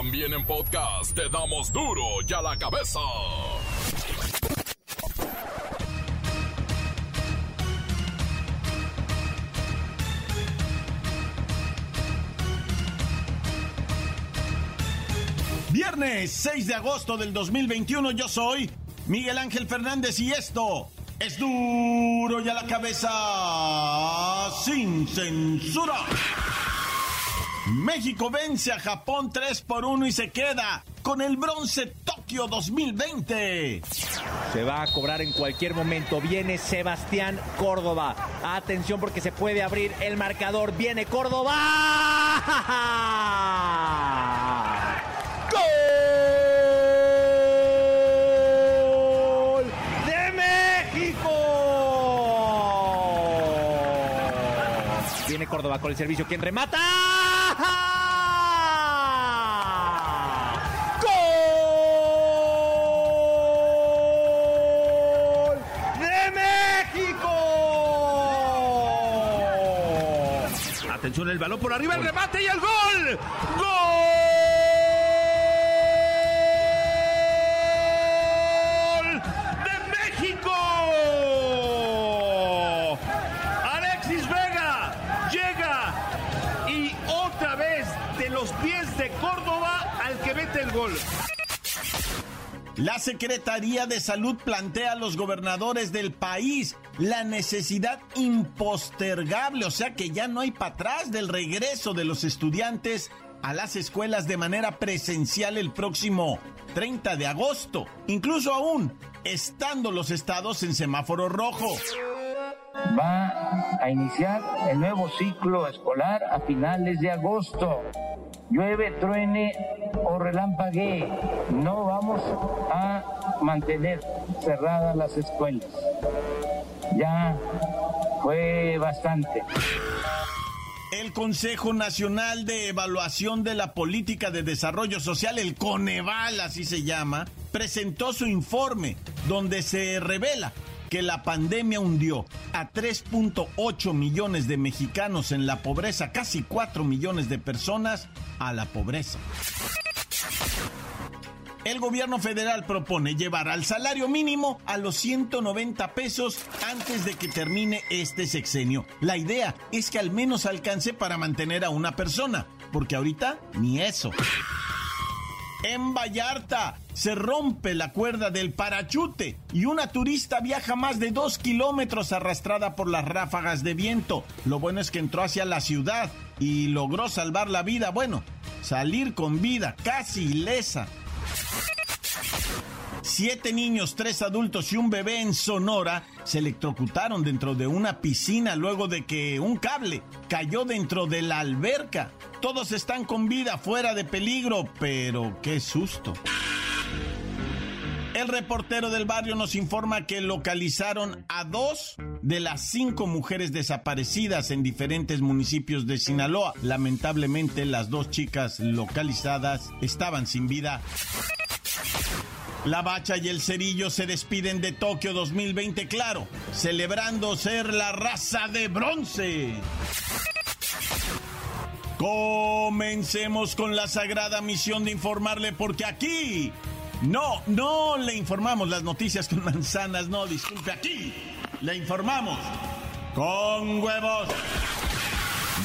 También en podcast te damos duro y a la cabeza. Viernes 6 de agosto del 2021 yo soy Miguel Ángel Fernández y esto es duro y a la cabeza sin censura. México vence a Japón 3 por 1 y se queda con el bronce Tokio 2020. Se va a cobrar en cualquier momento. Viene Sebastián Córdoba. Atención porque se puede abrir el marcador. Viene Córdoba. ¡Gol! ¡De México! Viene Córdoba con el servicio. ¿Quién remata? Atención el balón por arriba, el remate y el gol. ¡Gol! ¡De México! Alexis Vega llega y otra vez de los pies de Córdoba al que mete el gol. La Secretaría de Salud plantea a los gobernadores del país la necesidad impostergable, o sea que ya no hay para atrás del regreso de los estudiantes a las escuelas de manera presencial el próximo 30 de agosto, incluso aún estando los estados en semáforo rojo. Va a iniciar el nuevo ciclo escolar a finales de agosto. Llueve, truene o relampaguee, no vamos a mantener cerradas las escuelas. Ya fue bastante. El Consejo Nacional de Evaluación de la Política de Desarrollo Social, el Coneval, así se llama, presentó su informe donde se revela que la pandemia hundió a 3.8 millones de mexicanos en la pobreza, casi 4 millones de personas a la pobreza. El gobierno federal propone llevar al salario mínimo a los 190 pesos antes de que termine este sexenio. La idea es que al menos alcance para mantener a una persona, porque ahorita ni eso. En Vallarta se rompe la cuerda del parachute y una turista viaja más de dos kilómetros arrastrada por las ráfagas de viento. Lo bueno es que entró hacia la ciudad y logró salvar la vida. Bueno, salir con vida, casi ilesa. Siete niños, tres adultos y un bebé en Sonora se electrocutaron dentro de una piscina luego de que un cable cayó dentro de la alberca. Todos están con vida, fuera de peligro, pero qué susto. El reportero del barrio nos informa que localizaron a dos de las cinco mujeres desaparecidas en diferentes municipios de Sinaloa. Lamentablemente las dos chicas localizadas estaban sin vida. La Bacha y el Cerillo se despiden de Tokio 2020, claro, celebrando ser la raza de bronce. Comencemos con la sagrada misión de informarle porque aquí no, no le informamos las noticias con manzanas, no, disculpe, aquí le informamos con huevos.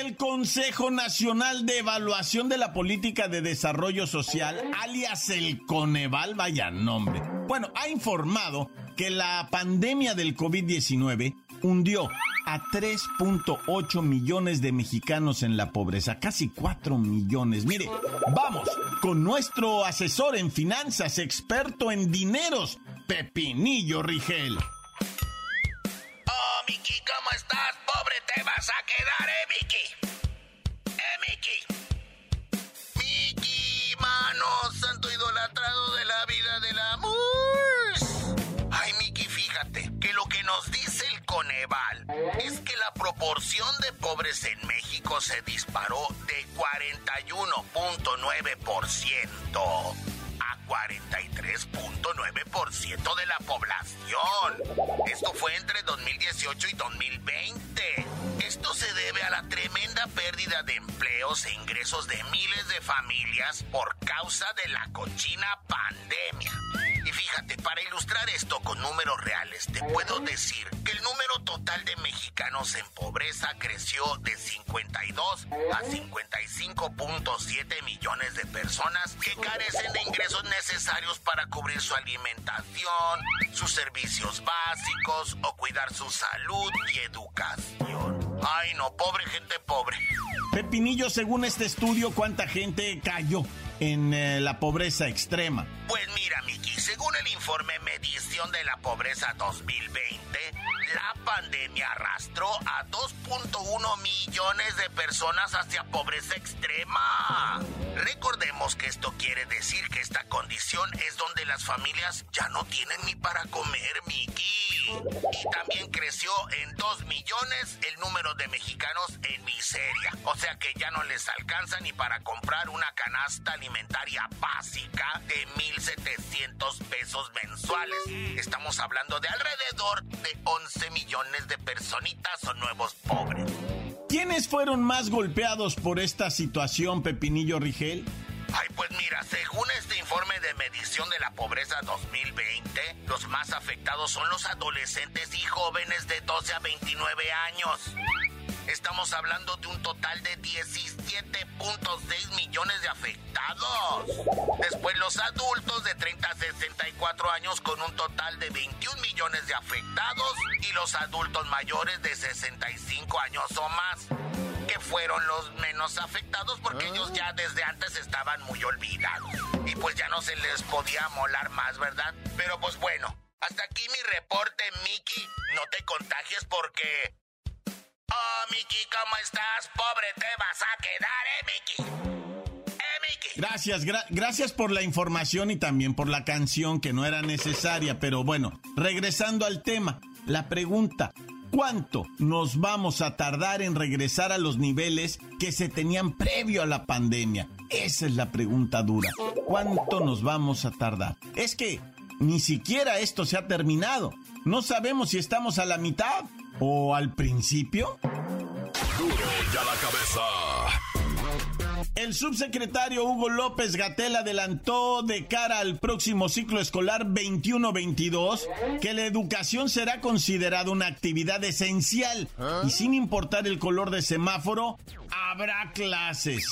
El Consejo Nacional de Evaluación de la Política de Desarrollo Social, alias el Coneval, vaya nombre. Bueno, ha informado que la pandemia del COVID-19 hundió a 3.8 millones de mexicanos en la pobreza, casi 4 millones. Mire, vamos con nuestro asesor en finanzas, experto en dineros, Pepinillo Rigel. Miki, ¿cómo estás? Pobre te vas a quedar, ¿eh, Miki, ¿Eh, Mickey? Mickey, mano, santo idolatrado de la vida del amor. Ay, Miki, fíjate que lo que nos dice el Coneval es que la proporción de pobres en México se disparó de 41.9% a 43.9% de la población. Esto fue entre 2018 y 2020. Esto se debe a la tremenda pérdida de empleos e ingresos de miles de familias por causa de la cochina pandemia. Fíjate, para ilustrar esto con números reales, te puedo decir que el número total de mexicanos en pobreza creció de 52 a 55.7 millones de personas que carecen de ingresos necesarios para cubrir su alimentación, sus servicios básicos o cuidar su salud y educación. Ay, no, pobre gente pobre. Pepinillo, según este estudio, ¿cuánta gente cayó en eh, la pobreza extrema? Pues según el informe Medición de la Pobreza 2020, la pandemia arrastró a 2.1 millones de personas hacia pobreza extrema. Recordemos que esto quiere decir que esta condición es donde las familias ya no tienen ni para comer, Miki. Y también creció en 2 millones el número de mexicanos en miseria. O sea que ya no les alcanza ni para comprar una canasta alimentaria básica de 1.700 pesos mensuales. Estamos hablando de alrededor de 11 millones de personitas o nuevos pobres. ¿Quiénes fueron más golpeados por esta situación, Pepinillo Rigel? Ay, pues mira, según este informe de medición de la pobreza 2020, los más afectados son los adolescentes y jóvenes de 12 a 29 años. Estamos hablando de un total de 17.6 millones de afectados. Después los adultos de 30 a 64 años con un total de 21 millones de afectados y los adultos mayores de 65 años o más, que fueron los menos afectados porque ellos ya desde antes estaban muy olvidados. Y pues ya no se les podía molar más, ¿verdad? Pero pues bueno, hasta aquí mi reporte, Mickey. No te contagies porque Oh, Miki, ¿cómo estás? Pobre te vas a quedar, ¿eh, Miki? ¿Eh? Gracias, gracias por la información y también por la canción que no era necesaria, pero bueno, regresando al tema, la pregunta, ¿cuánto nos vamos a tardar en regresar a los niveles que se tenían previo a la pandemia? Esa es la pregunta dura. ¿Cuánto nos vamos a tardar? Es que ni siquiera esto se ha terminado. No sabemos si estamos a la mitad o al principio? Duro ya la cabeza. El subsecretario Hugo López Gatel adelantó de cara al próximo ciclo escolar 21-22 que la educación será considerada una actividad esencial y sin importar el color de semáforo, habrá clases.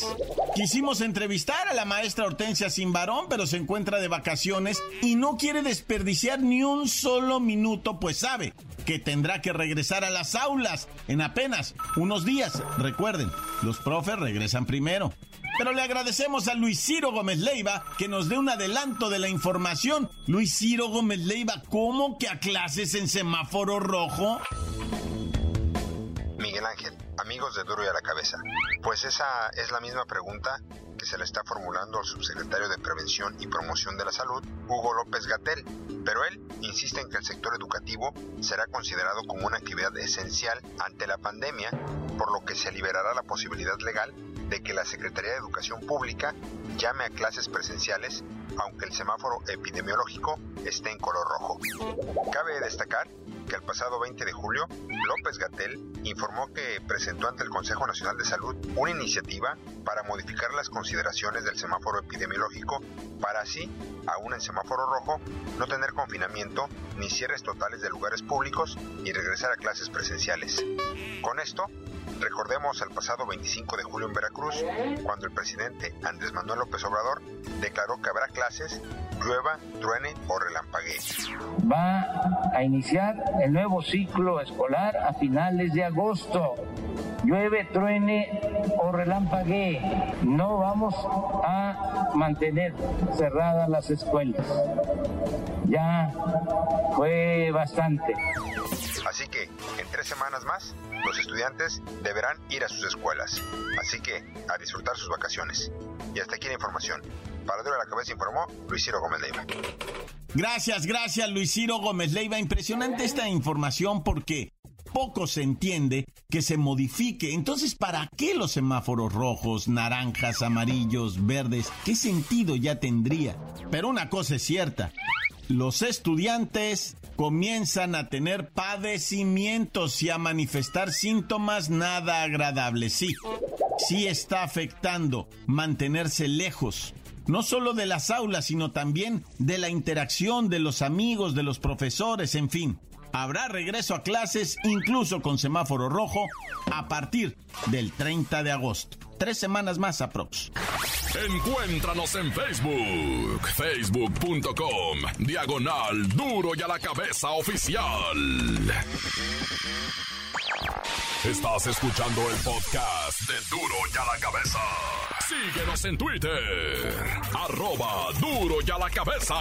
Quisimos entrevistar a la maestra Hortensia Simbarón, pero se encuentra de vacaciones y no quiere desperdiciar ni un solo minuto, pues sabe que tendrá que regresar a las aulas en apenas unos días. Recuerden, los profes regresan primero. Pero le agradecemos a Luis Ciro Gómez Leiva que nos dé un adelanto de la información. Luis Ciro Gómez Leiva, ¿cómo que a clases en semáforo rojo? Ángel, amigos de Duro y a la Cabeza. Pues esa es la misma pregunta que se le está formulando al subsecretario de Prevención y Promoción de la Salud, Hugo López Gatel, pero él insiste en que el sector educativo será considerado como una actividad esencial ante la pandemia, por lo que se liberará la posibilidad legal de que la Secretaría de Educación Pública llame a clases presenciales aunque el semáforo epidemiológico esté en color rojo. Cabe destacar que el pasado 20 de julio, López Gatel informó que presentó ante el Consejo Nacional de Salud una iniciativa para modificar las consideraciones del semáforo epidemiológico para así, aún en semáforo rojo, no tener confinamiento ni cierres totales de lugares públicos y regresar a clases presenciales. Con esto, Recordemos el pasado 25 de julio en Veracruz, cuando el presidente Andrés Manuel López Obrador declaró que habrá clases, llueva, truene o relampaguee. Va a iniciar el nuevo ciclo escolar a finales de agosto. Llueve, truene o relampaguee. No vamos a mantener cerradas las escuelas. Ya fue bastante. Así que, en tres semanas más, los estudiantes deberán ir a sus escuelas. Así que, a disfrutar sus vacaciones. Y hasta aquí la información. Para Dura la Cabeza informó Luis Ciro Gómez Leiva. Gracias, gracias Luis Ciro Gómez Leiva. Impresionante esta información porque poco se entiende que se modifique. Entonces, ¿para qué los semáforos rojos, naranjas, amarillos, verdes? ¿Qué sentido ya tendría? Pero una cosa es cierta, los estudiantes comienzan a tener padecimientos y a manifestar síntomas nada agradables. Sí, sí está afectando mantenerse lejos, no solo de las aulas, sino también de la interacción de los amigos, de los profesores, en fin. Habrá regreso a clases incluso con semáforo rojo a partir del 30 de agosto. Tres semanas más aprox. Encuéntranos en Facebook, facebook.com, diagonal duro y a la cabeza oficial. Estás escuchando el podcast de duro y a la cabeza. Síguenos en Twitter, arroba duro y a la cabeza.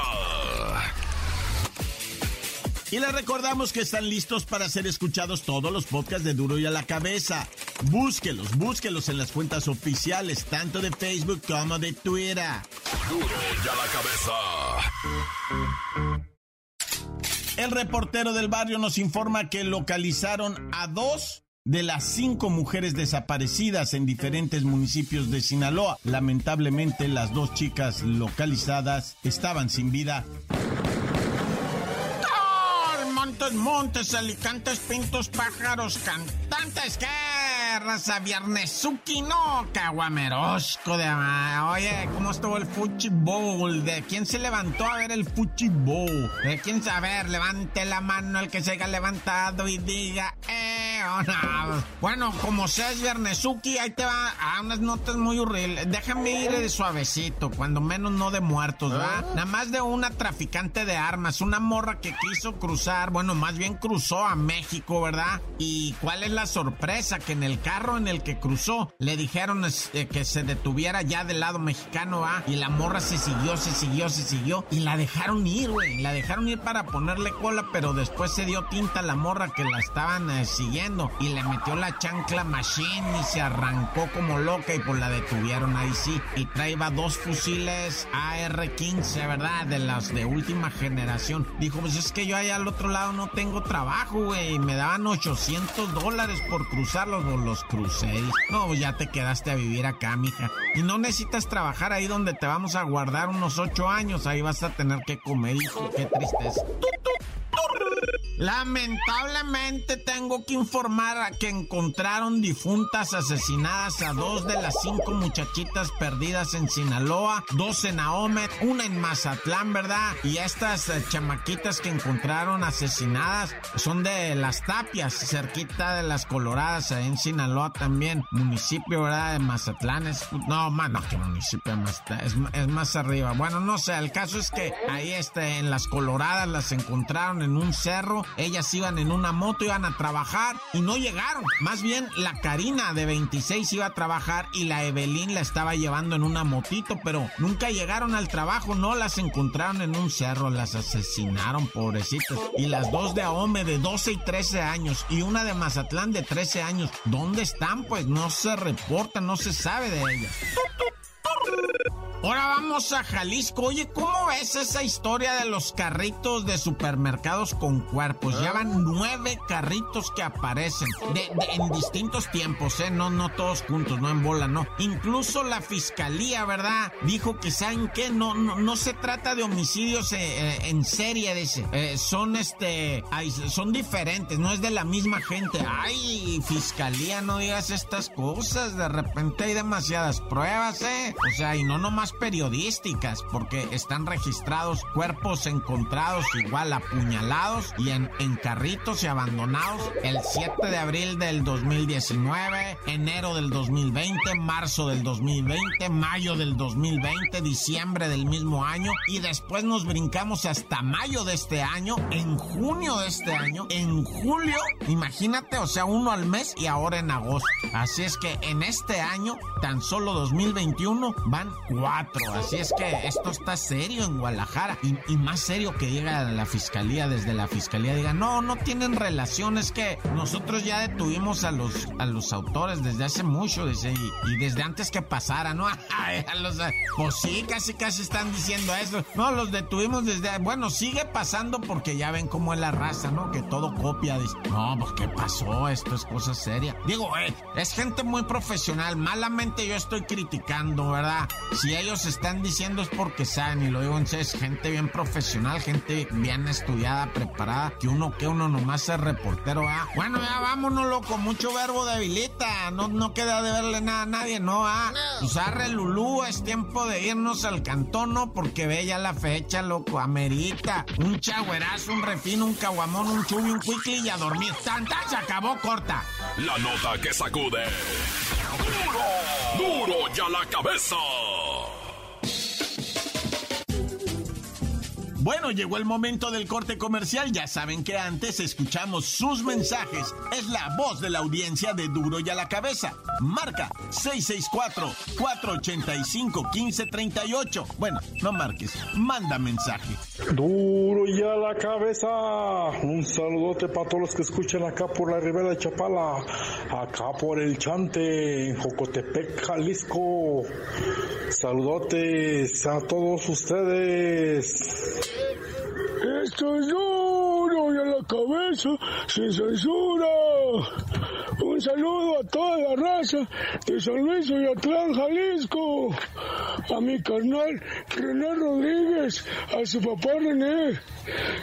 Y les recordamos que están listos para ser escuchados todos los podcasts de Duro y a la Cabeza. Búsquelos, búsquelos en las cuentas oficiales, tanto de Facebook como de Twitter. Duro y a la Cabeza. El reportero del barrio nos informa que localizaron a dos de las cinco mujeres desaparecidas en diferentes municipios de Sinaloa. Lamentablemente, las dos chicas localizadas estaban sin vida montes, alicantes, pintos, pájaros, cantantes, ¿qué? Raza Viernesuki, no, caguamerosco de... Oye, ¿cómo estuvo el Bowl? ¿De quién se levantó a ver el Bowl? ¿De quién saber? Levante la mano el que se haya levantado y diga, eh, no. Bueno, como seas Viernesuki, ahí te va a unas notas muy horribles. Déjame ir de suavecito, cuando menos no de muertos, ¿va? Nada más de una traficante de armas, una morra que quiso cruzar, bueno, más bien cruzó a México, ¿verdad? ¿Y cuál es la sorpresa? Que en el carro en el que cruzó le dijeron eh, que se detuviera ya del lado mexicano, ¿ah? Y la morra se siguió, se siguió, se siguió. Y la dejaron ir, güey. La dejaron ir para ponerle cola, pero después se dio tinta a la morra que la estaban eh, siguiendo. Y le metió la chancla machine y se arrancó como loca y pues la detuvieron ahí sí. Y traía dos fusiles AR-15, ¿verdad? De las de última generación. Dijo, pues es que yo allá al otro lado no tengo trabajo, güey. Me daban 800 dólares por cruzarlos los, los crucé. No, ya te quedaste a vivir acá, mija. Y no necesitas trabajar ahí donde te vamos a guardar unos 8 años. Ahí vas a tener que comer, hijo. Qué tristeza. Lamentablemente tengo que informar que encontraron difuntas asesinadas a dos de las cinco muchachitas perdidas en Sinaloa, dos en Ahome, una en Mazatlán, ¿verdad? Y estas eh, chamaquitas que encontraron asesinadas son de las tapias, cerquita de las Coloradas, en Sinaloa también, municipio, ¿verdad? De Mazatlán. Es, no, más, no, que municipio de Mazatlán, es, es, más arriba. Bueno, no sé, el caso es que ahí este, en las Coloradas las encontraron en un cerro ellas iban en una moto, iban a trabajar y no llegaron. Más bien la Karina de 26 iba a trabajar y la Evelyn la estaba llevando en una motito, pero nunca llegaron al trabajo, no las encontraron en un cerro, las asesinaron, pobrecitas. Y las dos de Ahome de 12 y 13 años y una de Mazatlán de 13 años, ¿dónde están? Pues no se reporta, no se sabe de ellas. Ahora vamos a Jalisco. Oye, ¿cómo ves esa historia de los carritos de supermercados con cuerpos? Ya van nueve carritos que aparecen en distintos tiempos, ¿eh? No, no todos juntos, no en bola, no. Incluso la fiscalía, ¿verdad? Dijo que, ¿saben qué? No, no, no se trata de homicidios eh, eh, en serie, dice. Eh, son, este, son diferentes, no es de la misma gente. Ay, fiscalía, no digas estas cosas. De repente hay demasiadas pruebas, ¿eh? O sea, y no nomás periodísticas, porque están registrados cuerpos encontrados igual apuñalados y en, en carritos y abandonados el 7 de abril del 2019, enero del 2020, marzo del 2020, mayo del 2020, diciembre del mismo año y después nos brincamos hasta mayo de este año, en junio de este año, en julio, imagínate, o sea, uno al mes y ahora en agosto. Así es que en este año, tan solo 2021, van cuatro Así es que esto está serio en Guadalajara. Y, más serio que llega la fiscalía, desde la fiscalía diga, no, no tienen relación, es que nosotros ya detuvimos a los, a los autores desde hace mucho, dice, y, desde antes que pasara, ¿no? pues sí, casi casi están diciendo eso. No, los detuvimos desde, bueno, sigue pasando porque ya ven cómo es la raza, ¿no? Que todo copia. Dice, no, pues ¿qué pasó? Esto es cosa seria. Digo, eh, es gente muy profesional. Malamente yo estoy criticando, ¿verdad? Si ellos están diciendo es porque saben, y lo digo en es gente bien profesional, gente bien estudiada, preparada, que uno que uno nomás es reportero, ¿ah? Bueno, ya vámonos, loco, mucho verbo debilita, no, no queda de verle nada a nadie, ¿no? Ah, pues arre Lulú, es tiempo de irnos al cantón, ¿no? Porque ve ya la fecha, loco, amerita. Un chagüerazo, un refino, un caguamón, un chubi, un quickly y a dormir. ¡Tanta! Se acabó corta. La nota que sacude. ¡Duro! ¡Duro ya la cabeza! Bueno, llegó el momento del corte comercial. Ya saben que antes escuchamos sus mensajes. Es la voz de la audiencia de Duro y a la cabeza. Marca 664-485-1538. Bueno, no marques, manda mensaje. Duro y a la cabeza. Un saludote para todos los que escuchan acá por la ribera de Chapala. Acá por el Chante, en Jocotepec, Jalisco. Saludotes a todos ustedes. Esto es duro y a la cabeza, sin censura. Un saludo a toda la raza de San Luis y Atlán, Jalisco. A mi carnal René Rodríguez, a su papá René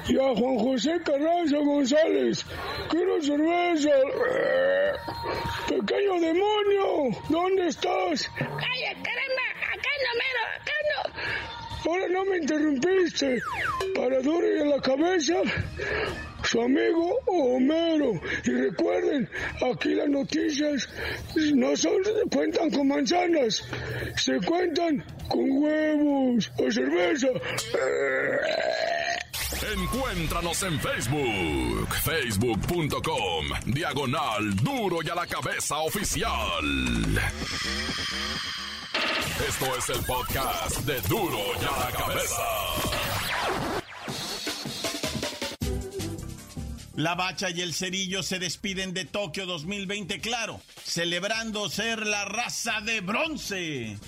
y a Juan José Carranza González. Quiero cerveza. Pequeño demonio, ¿dónde estás? ¡Cállate, caramba! ¡Acá no, mero! ¡Acá no! Ahora no me interrumpiste. Para duro en la cabeza, su amigo Homero. Y recuerden, aquí las noticias no son cuentan con manzanas, se cuentan con huevos o cerveza. Encuéntranos en Facebook, facebook.com, diagonal duro y a la cabeza oficial. Esto es el podcast de Duro y a la Cabeza. La Bacha y el Cerillo se despiden de Tokio 2020, claro, celebrando ser la raza de bronce.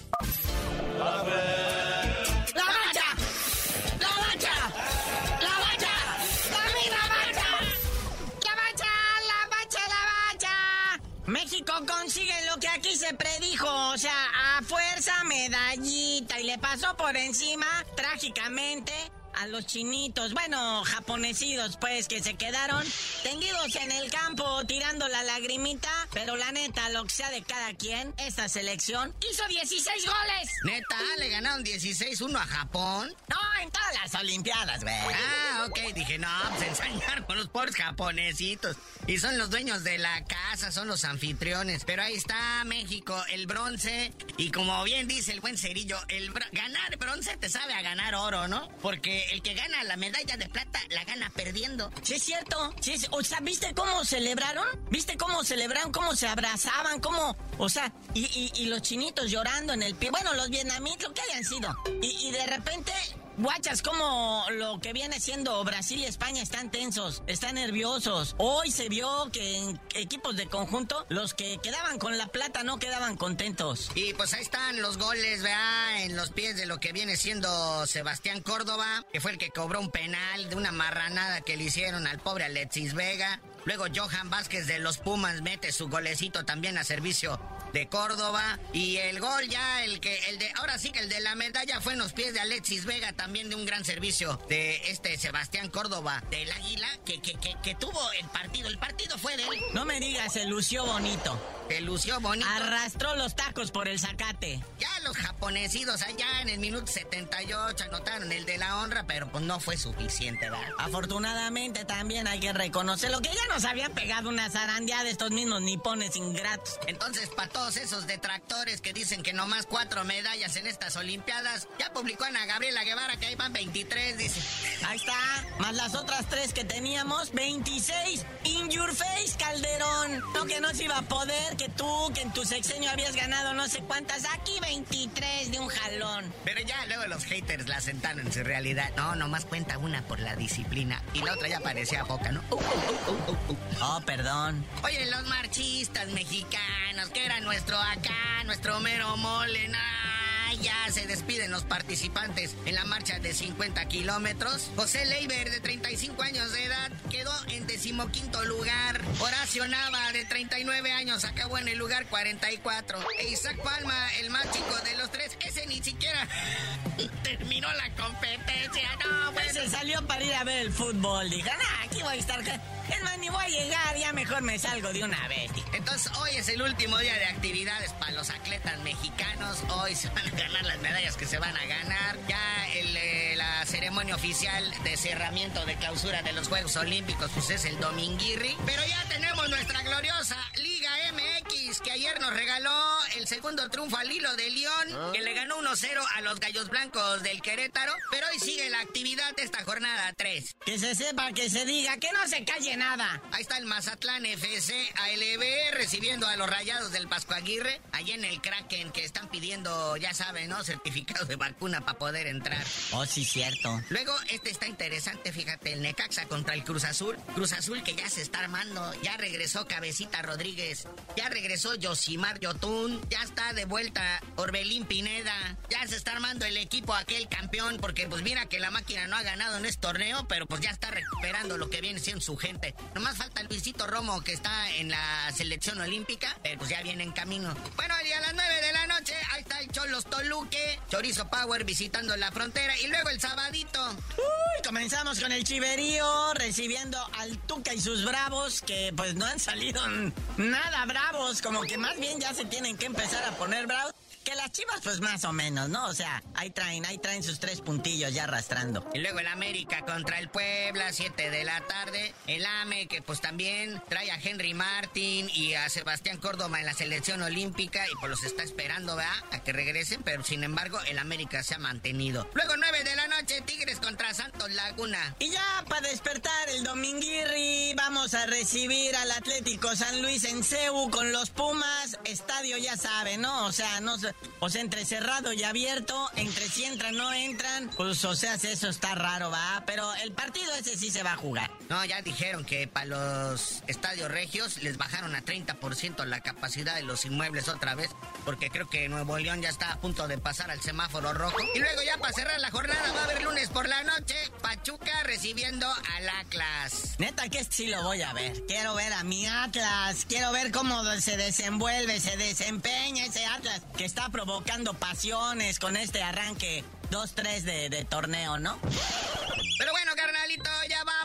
Por encima trágicamente a los chinitos, bueno, japonesidos, pues, que se quedaron tendidos en el campo tirando la lagrimita. Pero la neta, lo que sea de cada quien, esta selección hizo 16 goles. Neta, le ganaron 16-1 a Japón. No, en todas las Olimpiadas, güey. Ah, ok, dije, no, pues ensañar con los pobres japonesitos. Y son los dueños de la casa, son los anfitriones. Pero ahí está México, el bronce. Y como bien dice el buen Cerillo, el ganar bronce te sabe a ganar oro, ¿no? Porque el que gana la medalla de plata la gana perdiendo. Sí, es cierto. O sea, ¿viste cómo celebraron? ¿Viste cómo celebraron? ¿Cómo se abrazaban? ¿Cómo? O sea, y, los chinitos llorando en el pie. Bueno, los vietnamitas, lo que hayan sido. y de repente Guachas, como lo que viene siendo Brasil y España están tensos, están nerviosos. Hoy se vio que en equipos de conjunto, los que quedaban con la plata no quedaban contentos. Y pues ahí están los goles, vea, en los pies de lo que viene siendo Sebastián Córdoba, que fue el que cobró un penal de una marranada que le hicieron al pobre Alexis Vega. Luego Johan Vázquez de los Pumas mete su golecito también a servicio de Córdoba. Y el gol ya, el que, el de, ahora sí que el de la medalla fue en los pies de Alexis Vega, también de un gran servicio de este Sebastián Córdoba del Águila, que, que, que, tuvo el partido. El partido fue de él. No me digas, se lució bonito. Se lució bonito. Arrastró los tacos por el zacate. Ya los japonesidos allá en el minuto 78 anotaron el de la honra, pero pues no fue suficiente, ¿verdad? Afortunadamente también hay que reconocer lo que ya no nos habían pegado una zarandeada de estos mismos nipones ingratos. Entonces, para todos esos detractores que dicen que nomás cuatro medallas en estas Olimpiadas, ya publicó Ana Gabriela Guevara que ahí van 23, dice. Ahí está, más las otras tres que teníamos, 26. In your face, Calderón. No que no se iba a poder, que tú, que en tu sexenio habías ganado no sé cuántas, aquí 23 de un jalón. Pero ya luego los haters la sentaron en su realidad. No, nomás cuenta una por la disciplina y la otra ya parecía boca, ¿no? Uh, uh, uh, oh, perdón. Oye, los marchistas mexicanos, que era nuestro acá, nuestro mero mole, ya se despiden los participantes en la marcha de 50 kilómetros. José Leiber, de 35 años de edad, quedó en decimoquinto lugar. Horacio Nava, de 39 años, acabó en el lugar 44. E Isaac Palma, el más chico de los tres, ese ni siquiera terminó la competencia. No, pues se salió para ir a ver el fútbol. Dijo, aquí voy a estar es más, ni voy a llegar, ya mejor me salgo de una vez. Entonces, hoy es el último día de actividades para los atletas mexicanos. Hoy se van a ganar las medallas que se van a ganar. Ya eh, la ceremonia oficial de cerramiento de clausura de los Juegos Olímpicos, pues es el Dominguirri. Pero ya tenemos nuestra gloriosa Liga Que ayer nos regaló el segundo triunfo al hilo de León, que le ganó 1-0 a los Gallos Blancos del Querétaro. Pero hoy sigue la actividad de esta jornada 3. Que se sepa, que se diga, que no se calle nada. Ahí está el Mazatlán FC ALB recibiendo a los rayados del Pasco Aguirre. Allí en el Kraken que están pidiendo, ya saben, ¿no? Certificado de vacuna para poder entrar. Oh, sí, cierto. Luego, este está interesante, fíjate, el Necaxa contra el Cruz Azul. Cruz Azul que ya se está armando. Ya regresó Cabecita Rodríguez. Ya regresó Yosimar Yotun. Ya está de vuelta Orbelín Pineda. Ya se está armando el equipo aquel campeón. Porque pues mira que la máquina no ha ganado en este torneo. Pero pues ya está recuperando lo que viene siendo su gente. Nomás falta Luisito Romo que está en la selección olímpica, pero pues ya viene en camino. Bueno, y a las 9 de la noche, ahí está el Cholos Toluque, Chorizo Power visitando la frontera y luego el sabadito. Uy, comenzamos con el chiverío, recibiendo al Tuca y sus bravos, que pues no han salido nada bravos, como que más bien ya se tienen que empezar a poner bravos. Que las chivas, pues más o menos, ¿no? O sea, ahí traen, ahí traen sus tres puntillos ya arrastrando. Y luego el América contra el Puebla, 7 de la tarde. El AME, que pues también trae a Henry Martin y a Sebastián Córdoba en la selección olímpica y pues los está esperando, ¿verdad? A que regresen, pero sin embargo el América se ha mantenido. Luego 9 de la noche, Tigres contra Santos Laguna. Y ya para despertar el Dominguirri, vamos a recibir al Atlético San Luis en Cebu con los Pumas. Estadio ya sabe, ¿no? O sea, no o sea, entre cerrado y abierto, entre si entran, no entran, pues o sea, eso está raro, va. Pero el partido ese sí se va a jugar. No, ya dijeron que para los estadios regios les bajaron a 30% la capacidad de los inmuebles otra vez, porque creo que Nuevo León ya está a punto de pasar al semáforo rojo. Y luego ya para cerrar la jornada va a haber lunes por la noche, Pachuca recibiendo al Atlas. Neta que sí lo voy a ver. Quiero ver a mi Atlas, quiero ver cómo se desenvuelve, se desempeña ese Atlas que está provocando pasiones con este arranque 2-3 de, de torneo, ¿no? Pero bueno, carnalito, ya vámonos,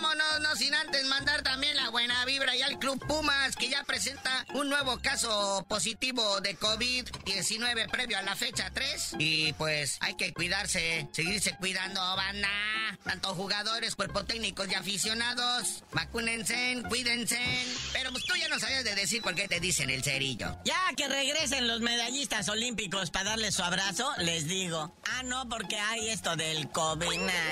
no sin antes mandar también la buena vibra y al Club Pumas, que ya presenta un nuevo caso positivo de COVID-19 previo a la fecha 3. Y pues hay que cuidarse, seguirse cuidando, banda. Tanto jugadores, cuerpo técnicos y aficionados. Vacúnense, cuídense. Pero pues tú ya no sabes de decir por qué te dicen el cerillo. Ya que regresen los medallistas olímpicos para darles su abrazo, les digo. Ah, no, porque hay esto del COVID. Nah,